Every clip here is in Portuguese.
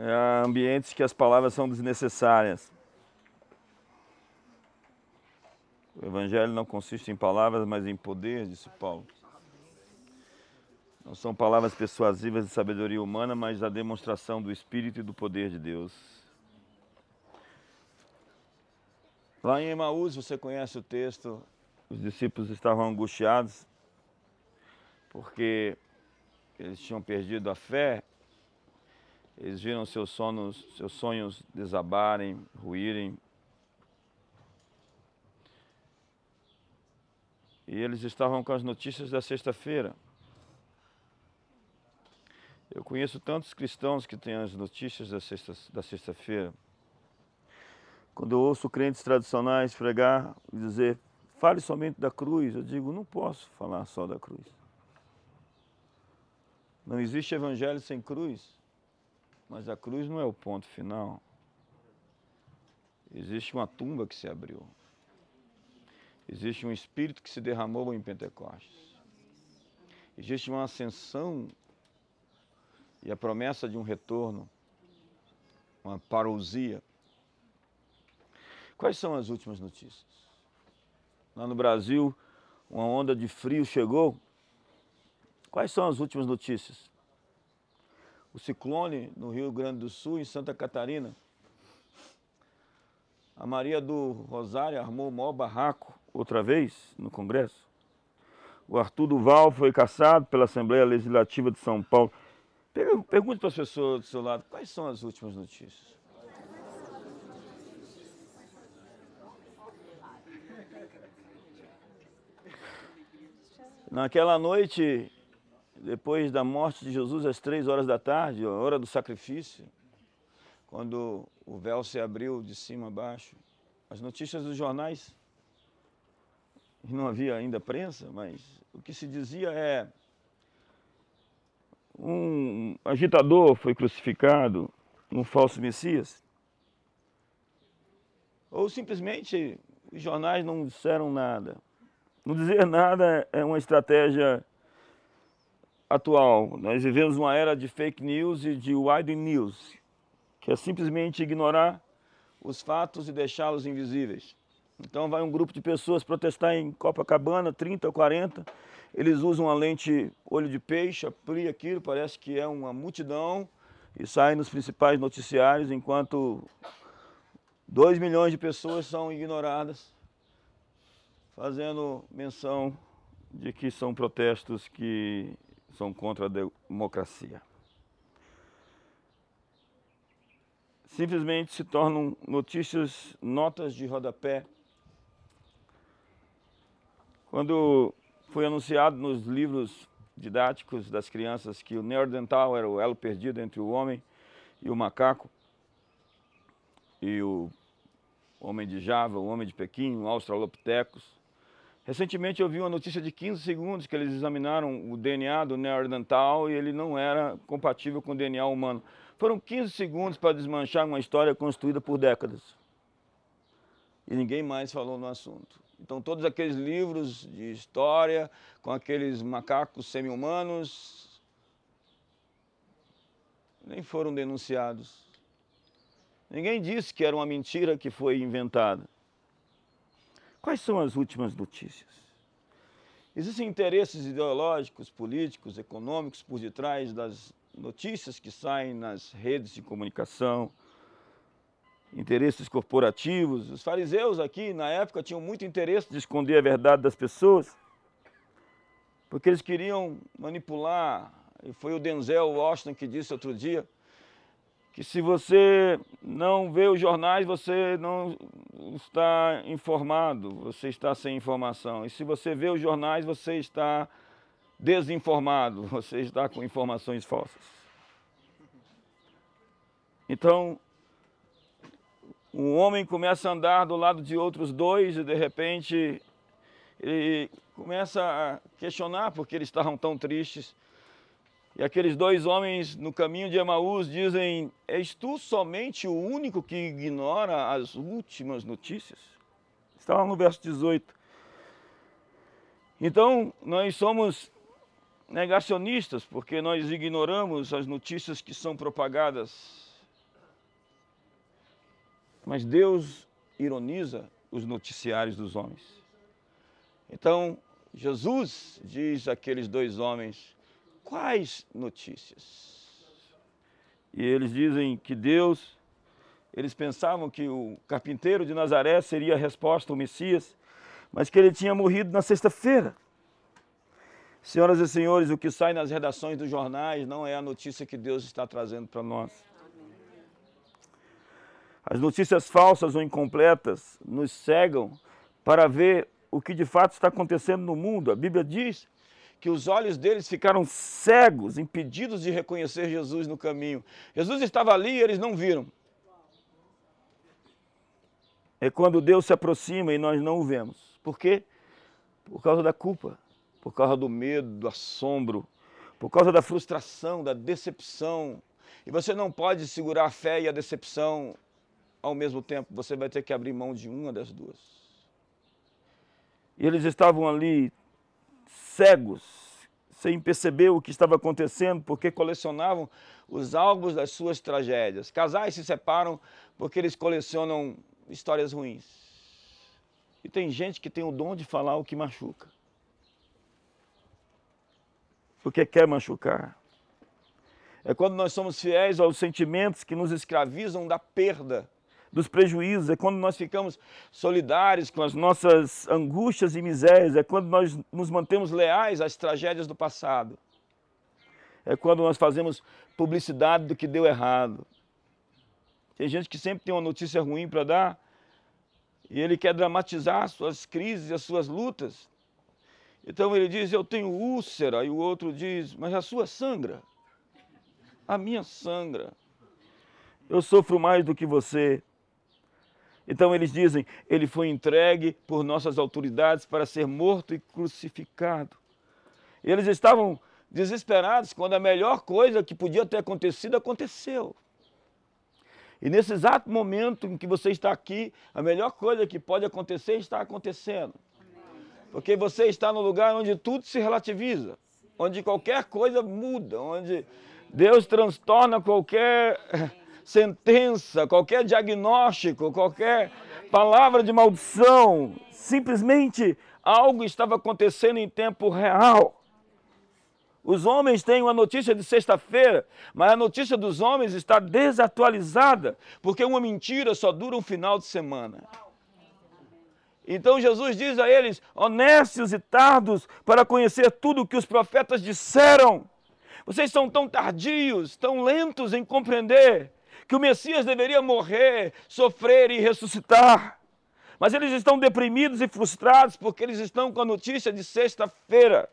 Há ambientes que as palavras são desnecessárias. O evangelho não consiste em palavras, mas em poder, disse Paulo. Não são palavras persuasivas de sabedoria humana, mas a demonstração do Espírito e do poder de Deus. Lá em Emaús, você conhece o texto, os discípulos estavam angustiados porque eles tinham perdido a fé, eles viram seus, sonos, seus sonhos desabarem, ruírem. E eles estavam com as notícias da sexta-feira. Eu conheço tantos cristãos que têm as notícias da sexta-feira. Sexta Quando eu ouço crentes tradicionais pregar e dizer, fale somente da cruz, eu digo, não posso falar só da cruz. Não existe evangelho sem cruz, mas a cruz não é o ponto final. Existe uma tumba que se abriu. Existe um espírito que se derramou em Pentecostes. Existe uma ascensão e a promessa de um retorno, uma parousia. Quais são as últimas notícias? Lá no Brasil, uma onda de frio chegou Quais são as últimas notícias? O ciclone no Rio Grande do Sul, em Santa Catarina. A Maria do Rosário armou o maior barraco outra vez no Congresso. O Arthur Duval foi caçado pela Assembleia Legislativa de São Paulo. Pergunte para as pessoas do seu lado, quais são as últimas notícias? Naquela noite, depois da morte de Jesus, às três horas da tarde, a hora do sacrifício, quando o véu se abriu de cima a baixo, as notícias dos jornais, não havia ainda prensa, mas o que se dizia é um agitador foi crucificado, um falso Messias. Ou simplesmente os jornais não disseram nada. Não dizer nada é uma estratégia atual. Nós vivemos uma era de fake news e de wide news, que é simplesmente ignorar os fatos e deixá-los invisíveis. Então vai um grupo de pessoas protestar em Copacabana, 30 ou 40, eles usam a lente olho de peixe, amplia aquilo, parece que é uma multidão, e saem nos principais noticiários, enquanto 2 milhões de pessoas são ignoradas, fazendo menção de que são protestos que são contra a democracia. Simplesmente se tornam notícias, notas de rodapé. Quando foi anunciado nos livros didáticos das crianças que o neordental era o elo perdido entre o homem e o macaco, e o homem de Java, o homem de Pequim, o Australopithecus, Recentemente eu vi uma notícia de 15 segundos que eles examinaram o DNA do neandertal e ele não era compatível com o DNA humano. Foram 15 segundos para desmanchar uma história construída por décadas. E ninguém mais falou no assunto. Então todos aqueles livros de história com aqueles macacos semi-humanos nem foram denunciados. Ninguém disse que era uma mentira que foi inventada. Quais são as últimas notícias? Existem interesses ideológicos, políticos, econômicos por detrás das notícias que saem nas redes de comunicação, interesses corporativos. Os fariseus aqui, na época, tinham muito interesse de esconder a verdade das pessoas, porque eles queriam manipular, e foi o Denzel Washington que disse outro dia, que se você não vê os jornais, você não está informado, você está sem informação. E se você vê os jornais, você está desinformado, você está com informações falsas. Então, um homem começa a andar do lado de outros dois e de repente ele começa a questionar porque eles estavam tão tristes. E aqueles dois homens no caminho de Emaús dizem: És tu somente o único que ignora as últimas notícias? Está lá no verso 18. Então, nós somos negacionistas porque nós ignoramos as notícias que são propagadas Mas Deus ironiza os noticiários dos homens. Então, Jesus diz àqueles dois homens: quais notícias? E eles dizem que Deus, eles pensavam que o carpinteiro de Nazaré seria a resposta ao Messias, mas que ele tinha morrido na sexta-feira. Senhoras e senhores, o que sai nas redações dos jornais não é a notícia que Deus está trazendo para nós. As notícias falsas ou incompletas nos cegam para ver o que de fato está acontecendo no mundo. A Bíblia diz que os olhos deles ficaram cegos, impedidos de reconhecer Jesus no caminho. Jesus estava ali e eles não viram. É quando Deus se aproxima e nós não o vemos. Por quê? Por causa da culpa, por causa do medo, do assombro, por causa da frustração, da decepção. E você não pode segurar a fé e a decepção ao mesmo tempo. Você vai ter que abrir mão de uma das duas. E eles estavam ali cegos, sem perceber o que estava acontecendo, porque colecionavam os álbuns das suas tragédias. Casais se separam porque eles colecionam histórias ruins. E tem gente que tem o dom de falar o que machuca. Porque quer machucar. É quando nós somos fiéis aos sentimentos que nos escravizam da perda, dos prejuízos, é quando nós ficamos solidários com as nossas angústias e misérias, é quando nós nos mantemos leais às tragédias do passado. É quando nós fazemos publicidade do que deu errado. Tem gente que sempre tem uma notícia ruim para dar e ele quer dramatizar as suas crises e as suas lutas. Então ele diz: Eu tenho úlcera, e o outro diz: Mas a sua sangra. A minha sangra. Eu sofro mais do que você. Então eles dizem: Ele foi entregue por nossas autoridades para ser morto e crucificado. Eles estavam desesperados quando a melhor coisa que podia ter acontecido aconteceu. E nesse exato momento em que você está aqui, a melhor coisa que pode acontecer está acontecendo. Porque você está no lugar onde tudo se relativiza, onde qualquer coisa muda, onde Deus transtorna qualquer sentença, qualquer diagnóstico, qualquer palavra de maldição. Simplesmente algo estava acontecendo em tempo real. Os homens têm uma notícia de sexta-feira, mas a notícia dos homens está desatualizada, porque uma mentira só dura um final de semana. Então Jesus diz a eles: honestos e tardos para conhecer tudo o que os profetas disseram. Vocês são tão tardios, tão lentos em compreender que o Messias deveria morrer, sofrer e ressuscitar. Mas eles estão deprimidos e frustrados porque eles estão com a notícia de sexta-feira.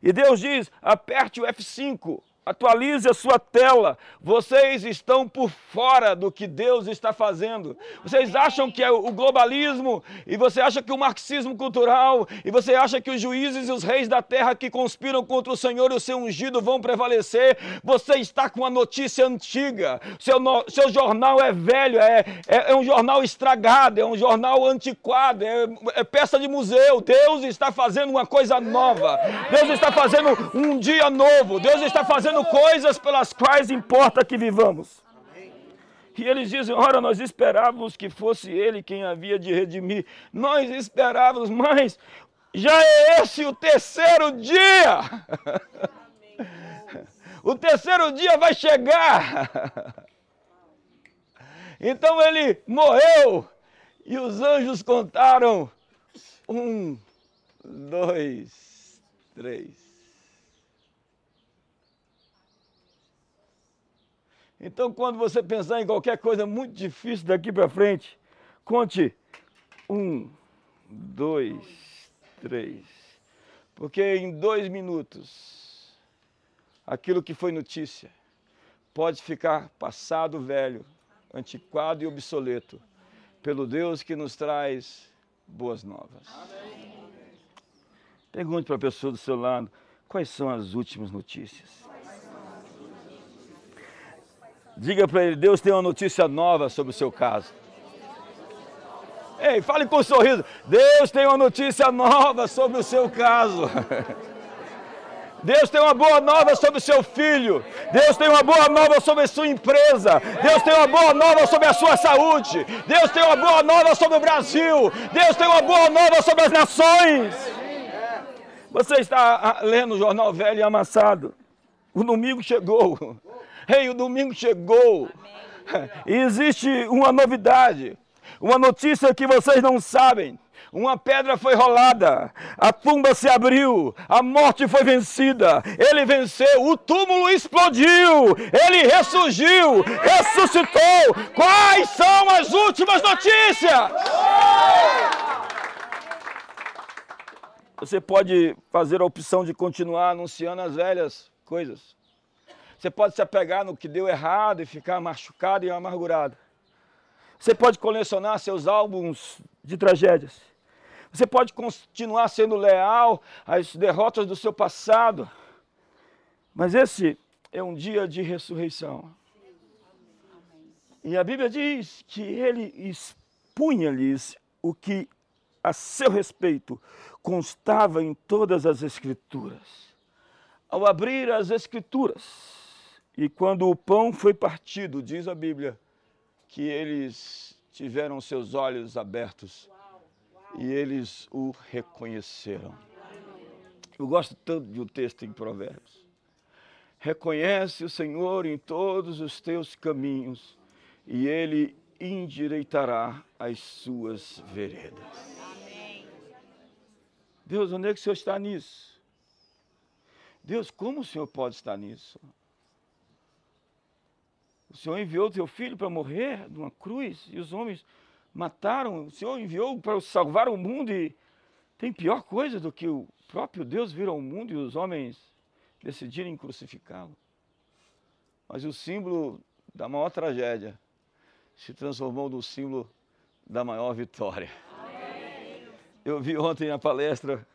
E Deus diz: aperte o F5, atualize a sua tela. Vocês estão por fora do que Deus está fazendo. Vocês acham que é o globalismo, e você acha que o marxismo cultural, e você acha que os juízes e os reis da terra que conspiram contra o Senhor e o seu ungido vão prevalecer. Você está com a notícia antiga. Seu, no, seu jornal é velho, é, é, é, um jornal estragado, é um jornal antiquado, é, é peça de museu. Deus está fazendo uma coisa nova. Deus está fazendo um dia novo. Deus está fazendo fazendo coisas pelas quais importa que vivamos. E eles dizem: Ora, nós esperávamos que fosse Ele quem havia de redimir. Nós esperávamos, mas já é esse o terceiro dia. o terceiro dia vai chegar. Então ele morreu e os anjos contaram: um, dois, três. Então, quando você pensar em qualquer coisa muito difícil daqui para frente, conte um, dois, três. Porque em dois minutos, aquilo que foi notícia pode ficar passado velho, antiquado e obsoleto, pelo Deus que nos traz boas novas. Amém. Pergunte para a pessoa do seu lado, quais são as últimas notícias? Diga para ele, Deus tem uma notícia nova sobre o seu caso. Ei, fale com um sorriso. Deus tem uma notícia nova sobre o seu caso. Deus tem uma boa nova sobre seu filho. Deus tem uma boa nova sobre a sua empresa. Deus tem uma boa nova sobre a sua saúde. Deus tem uma boa nova sobre o Brasil. Deus tem uma boa nova sobre as nações. Você está lendo o jornal velho e amassado. O domingo chegou. Ei, o domingo chegou. E existe uma novidade, uma notícia que vocês não sabem. Uma pedra foi rolada, a tumba se abriu, a morte foi vencida, ele venceu, o túmulo explodiu, ele ressurgiu, ressuscitou. Quais são as últimas notícias? Você pode fazer a opção de continuar anunciando as velhas coisas. Você pode se apegar no que deu errado e ficar machucado e amargurado. Você pode colecionar seus álbuns de tragédias. Você pode continuar sendo leal às derrotas do seu passado. Mas esse é um dia de ressurreição. E a Bíblia diz que ele expunha-lhes o que a seu respeito constava em todas as Escrituras. Ao abrir as Escrituras, e quando o pão foi partido, diz a Bíblia, que eles tiveram seus olhos abertos e eles o reconheceram. Eu gosto tanto de um texto em Provérbios. Reconhece o Senhor em todos os teus caminhos e ele endireitará as suas veredas. Deus, onde é que o Senhor está nisso? Deus, como o Senhor pode estar nisso? O Senhor enviou o teu filho para morrer numa cruz e os homens mataram. O Senhor enviou para salvar o mundo e tem pior coisa do que o próprio Deus vir ao mundo e os homens decidirem crucificá-lo. Mas o símbolo da maior tragédia se transformou no símbolo da maior vitória. Eu vi ontem na palestra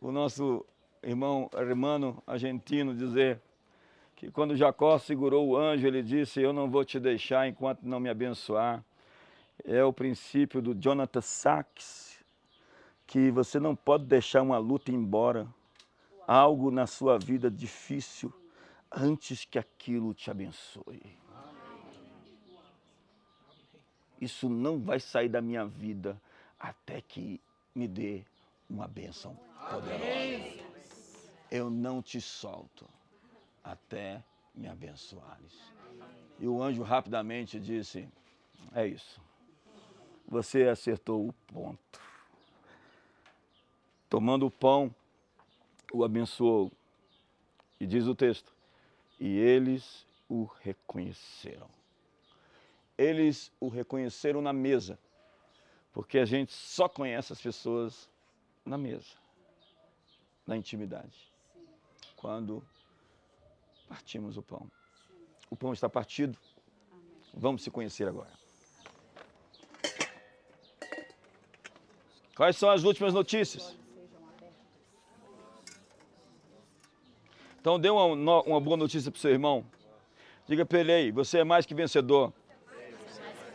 o nosso irmão hermano argentino dizer que quando Jacó segurou o anjo, ele disse: Eu não vou te deixar enquanto não me abençoar. É o princípio do Jonathan Sachs, que você não pode deixar uma luta embora, algo na sua vida difícil, antes que aquilo te abençoe. Isso não vai sair da minha vida até que me dê uma bênção poderosa. Eu não te solto até me abençoares. E o anjo rapidamente disse: É isso. Você acertou o ponto. Tomando o pão, o abençoou. E diz o texto: E eles o reconheceram. Eles o reconheceram na mesa. Porque a gente só conhece as pessoas na mesa, na intimidade. Quando partimos o pão. O pão está partido. Vamos se conhecer agora. Quais são as últimas notícias? Então dê uma, uma boa notícia para o seu irmão. Diga para ele aí, você é mais que vencedor.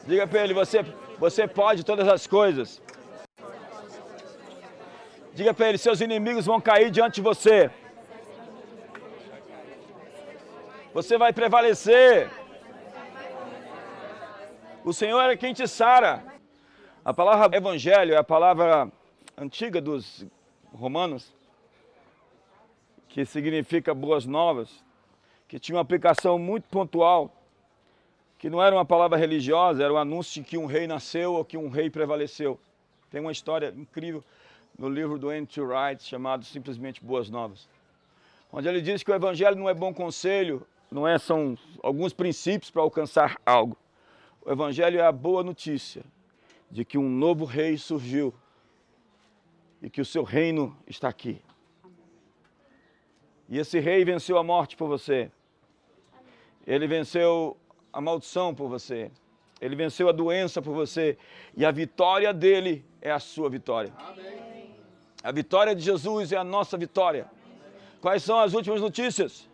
Diga para ele, você, você pode todas as coisas. Diga para ele, seus inimigos vão cair diante de você. Você vai prevalecer. O Senhor é quem te sara. A palavra evangelho é a palavra antiga dos romanos, que significa boas novas, que tinha uma aplicação muito pontual que não era uma palavra religiosa, era o um anúncio de que um rei nasceu ou que um rei prevaleceu. Tem uma história incrível no livro do N.T. Wright chamado simplesmente Boas Novas, onde ele diz que o evangelho não é bom conselho, não é são alguns princípios para alcançar algo. O evangelho é a boa notícia de que um novo rei surgiu e que o seu reino está aqui. E esse rei venceu a morte por você. Ele venceu a maldição por você. Ele venceu a doença por você. E a vitória dele é a sua vitória. Amém. A vitória de Jesus é a nossa vitória. Quais são as últimas notícias?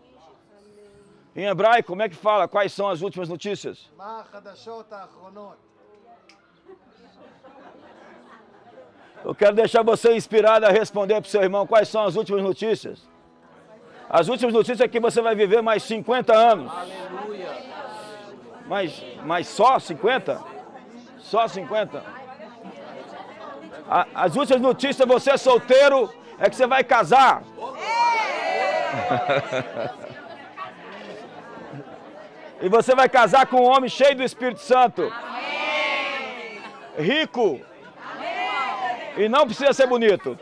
Em hebraico, como é que fala? Quais são as últimas notícias? Eu quero deixar você inspirado a responder para o seu irmão quais são as últimas notícias. As últimas notícias é que você vai viver mais 50 anos. Mas, mas só 50? Só 50? A- As últimas notícias, você é solteiro, é que você vai casar. E você vai casar com um homem cheio do Espírito Santo. Rico. E não precisa ser bonito.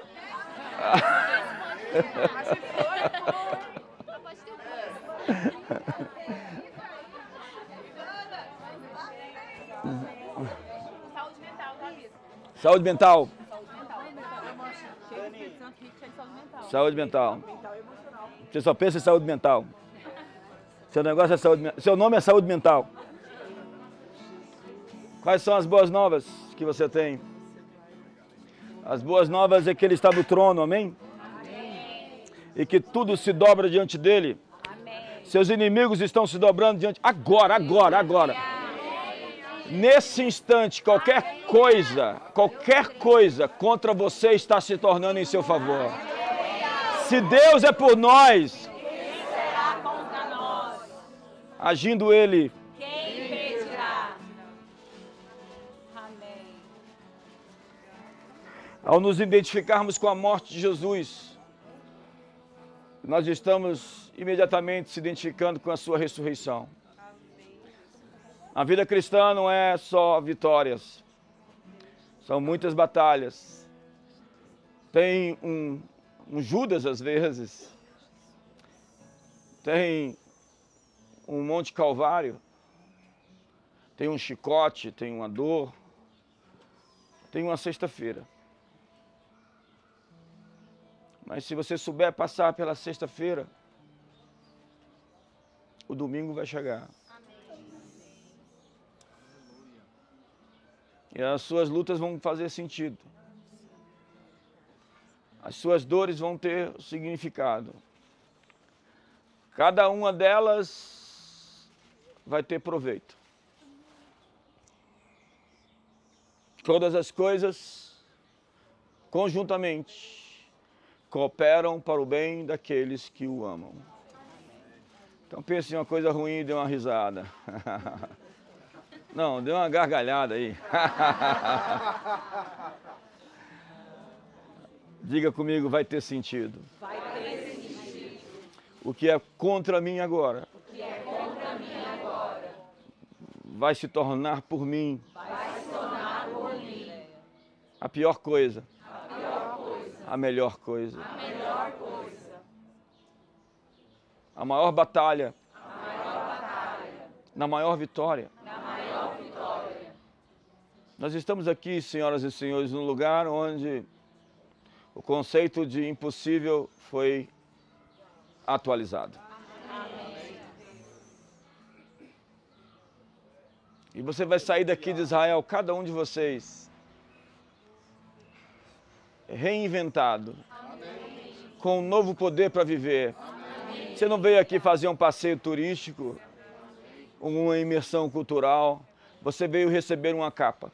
Saúde mental, saúde mental. Saúde mental. Você só pensa em saúde mental. Seu negócio é saúde Seu nome é saúde mental. Quais são as boas novas que você tem? As boas novas é que ele está no trono, amém? E que tudo se dobra diante dele. Seus inimigos estão se dobrando diante. Agora, agora, agora. Nesse instante, qualquer coisa, qualquer coisa contra você está se tornando em seu favor. Se Deus é por nós, Será contra nós. Agindo Ele, Quem impedirá? Amém. ao nos identificarmos com a morte de Jesus, nós estamos imediatamente se identificando com a Sua ressurreição. A vida cristã não é só vitórias, são muitas batalhas. Tem um, um Judas às vezes, tem um Monte Calvário, tem um chicote, tem uma dor, tem uma sexta-feira. Mas se você souber passar pela sexta-feira, o domingo vai chegar. E as suas lutas vão fazer sentido. As suas dores vão ter significado. Cada uma delas vai ter proveito. Todas as coisas, conjuntamente, cooperam para o bem daqueles que o amam. Então pense em uma coisa ruim e dê uma risada. Não, dê uma gargalhada aí. Diga comigo, vai ter sentido. Vai ter sentido. O que é contra mim agora O que é contra mim agora vai se tornar por mim vai se tornar por mim a pior coisa, a pior coisa, a melhor coisa, a melhor coisa, a maior batalha, a maior batalha, na maior vitória. na maior vitória. Nós estamos aqui, senhoras e senhores, num lugar onde o conceito de impossível foi atualizado. E você vai sair daqui de Israel, cada um de vocês, reinventado, com um novo poder para viver. Você não veio aqui fazer um passeio turístico, uma imersão cultural, você veio receber uma capa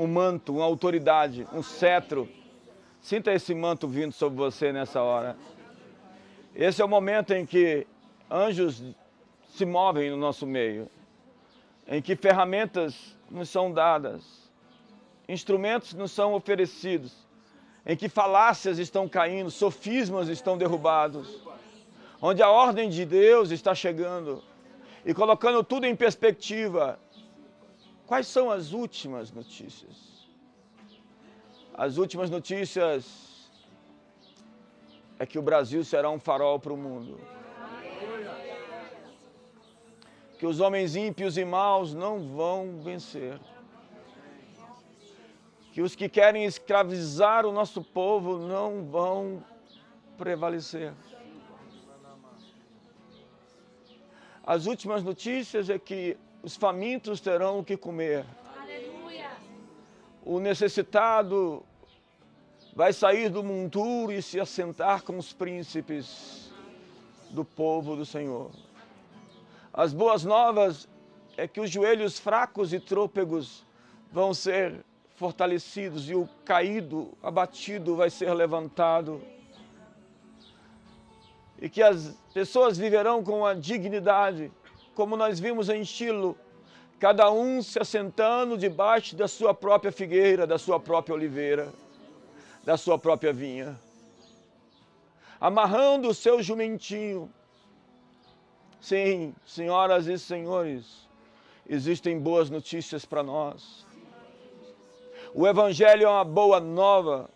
um manto, uma autoridade, um cetro. Sinta esse manto vindo sobre você nessa hora. Esse é o momento em que anjos se movem no nosso meio, em que ferramentas nos são dadas, instrumentos nos são oferecidos, em que falácias estão caindo, sofismas estão derrubados, onde a ordem de Deus está chegando e colocando tudo em perspectiva, Quais são as últimas notícias? As últimas notícias é que o Brasil será um farol para o mundo. Que os homens ímpios e maus não vão vencer. Que os que querem escravizar o nosso povo não vão prevalecer. As últimas notícias é que os famintos terão o que comer. Aleluia. O necessitado vai sair do monturo e se assentar com os príncipes do povo do Senhor. As boas novas é que os joelhos fracos e trôpegos vão ser fortalecidos e o caído, abatido vai ser levantado. e que as pessoas viverão com a dignidade, como nós vimos em Chilo, cada um se assentando debaixo da sua própria figueira, da sua própria oliveira, da sua própria vinha, amarrando o seu jumentinho. Sim, senhoras e senhores, existem boas notícias para nós. O Evangelho é uma boa nova.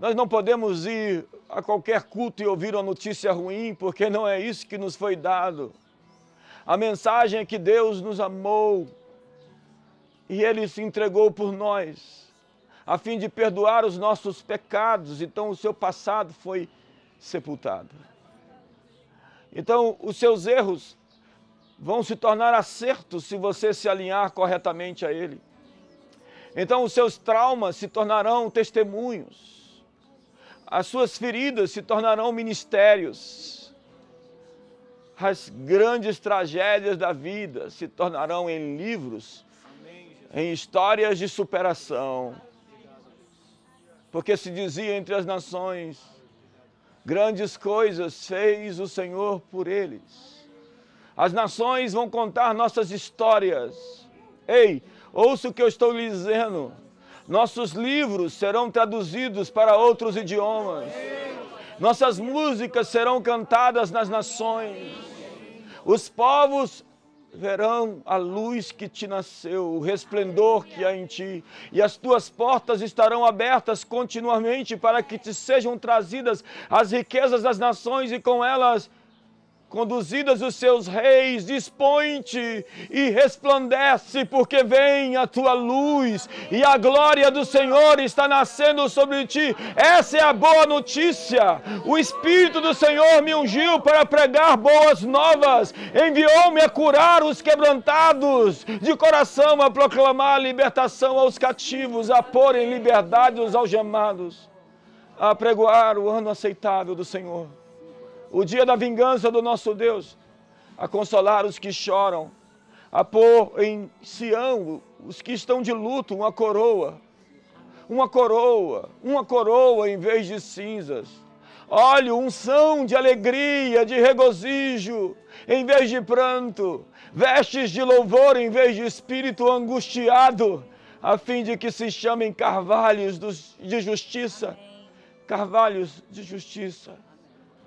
Nós não podemos ir a qualquer culto e ouvir uma notícia ruim, porque não é isso que nos foi dado. A mensagem é que Deus nos amou e Ele se entregou por nós, a fim de perdoar os nossos pecados. Então, o seu passado foi sepultado. Então, os seus erros vão se tornar acertos se você se alinhar corretamente a Ele. Então, os seus traumas se tornarão testemunhos as suas feridas se tornarão ministérios. As grandes tragédias da vida se tornarão em livros, em histórias de superação. Porque se dizia entre as nações: grandes coisas fez o Senhor por eles. As nações vão contar nossas histórias. Ei, ouça o que eu estou lhe dizendo. Nossos livros serão traduzidos para outros idiomas. Nossas músicas serão cantadas nas nações. Os povos verão a luz que te nasceu, o resplendor que há em ti, e as tuas portas estarão abertas continuamente para que te sejam trazidas as riquezas das nações e com elas conduzidas os seus reis, dispõe-te e resplandece, porque vem a tua luz e a glória do Senhor está nascendo sobre ti. Essa é a boa notícia. O Espírito do Senhor me ungiu para pregar boas novas, enviou-me a curar os quebrantados de coração, a proclamar libertação aos cativos, a pôr em liberdade os algemados, a pregoar o ano aceitável do Senhor o dia da vingança do nosso Deus, a consolar os que choram, a pôr em Sião os que estão de luto uma coroa, uma coroa, uma coroa em vez de cinzas. Óleo, unção de alegria, de regozijo, em vez de pranto, vestes de louvor em vez de espírito angustiado, a fim de que se chamem carvalhos de justiça, carvalhos de justiça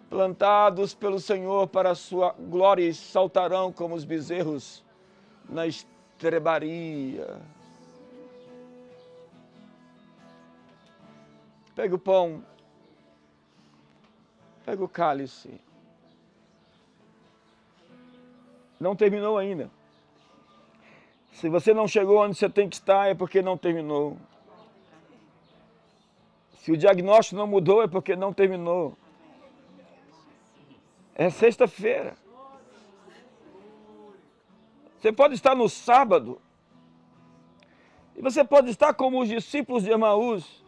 plantados pelo Senhor para a sua glória e saltarão como os bezerros na estrebaria. Pega o pão, pega o cálice. Não terminou ainda. Se você não chegou onde você tem que estar, é porque não terminou. Se o diagnóstico não mudou, é porque não terminou. É sexta-feira. Você pode estar no sábado. E você pode estar como os discípulos de Emaús,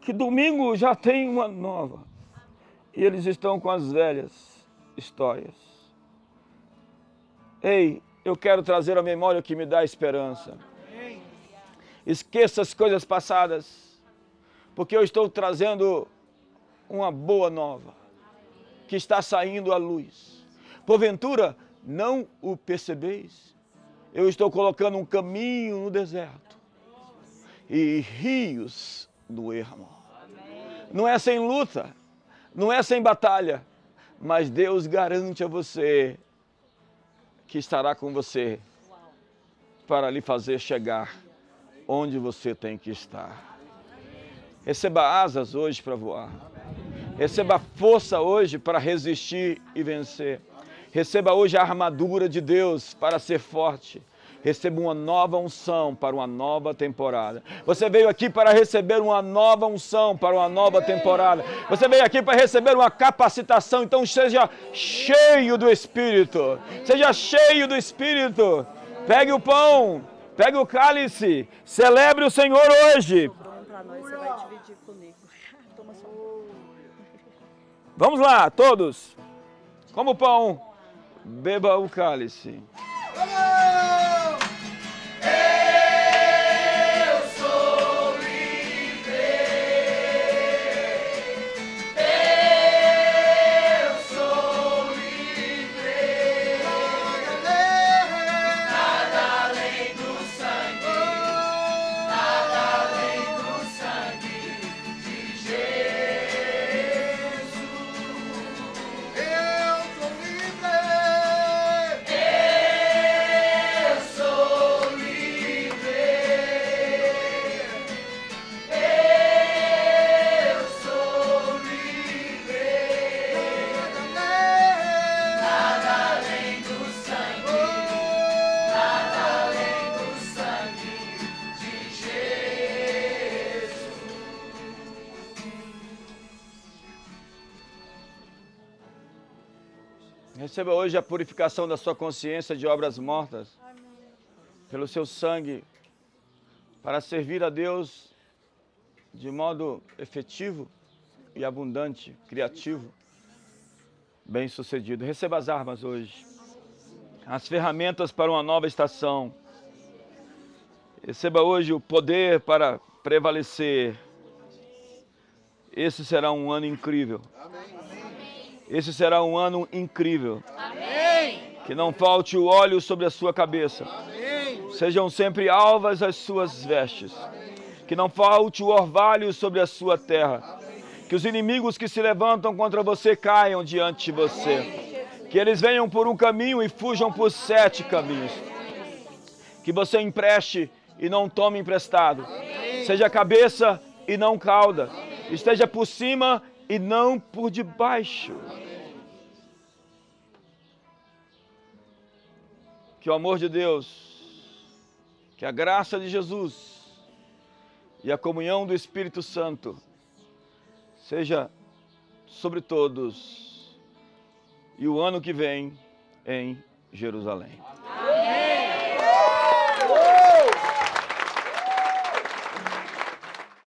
que domingo já tem uma nova. E eles estão com as velhas histórias. Ei, eu quero trazer a memória que me dá esperança. Esqueça as coisas passadas, porque eu estou trazendo uma boa nova que está saindo à luz. Porventura, não o percebeis? Eu estou colocando um caminho no deserto e rios no ermo. Não é sem luta, não é sem batalha, mas Deus garante a você que estará com você para lhe fazer chegar onde você tem que estar. Receba asas hoje para voar. Receba força hoje para resistir e vencer. Receba hoje a armadura de Deus para ser forte. Receba uma nova unção para uma nova temporada. Você veio aqui para receber uma nova unção para uma nova temporada. Você veio aqui para receber uma capacitação. Então seja cheio do Espírito. Seja cheio do Espírito. Pegue o pão, pegue o cálice. Celebre o Senhor hoje. Você vai dividir comigo. Vamos lá, todos. Como o pão, beba o cálice. Receba hoje a purificação da sua consciência de obras mortas. Pelo seu sangue. Para servir a Deus de modo efetivo e abundante, criativo, bem sucedido. Receba as armas hoje. As ferramentas para uma nova estação. Receba hoje o poder para prevalecer. Esse será um ano incrível. Esse será um ano incrível. Que não falte o óleo sobre a sua cabeça. Sejam sempre alvas as suas vestes. Que não falte o orvalho sobre a sua terra. Que os inimigos que se levantam contra você caiam diante de você. Que eles venham por um caminho e fujam por sete caminhos. Que você empreste e não tome emprestado. Seja cabeça e não cauda. Esteja por cima e não por debaixo. Que o amor de Deus, que a graça de Jesus e a comunhão do Espírito Santo seja sobre todos e o ano que vem em Jerusalém.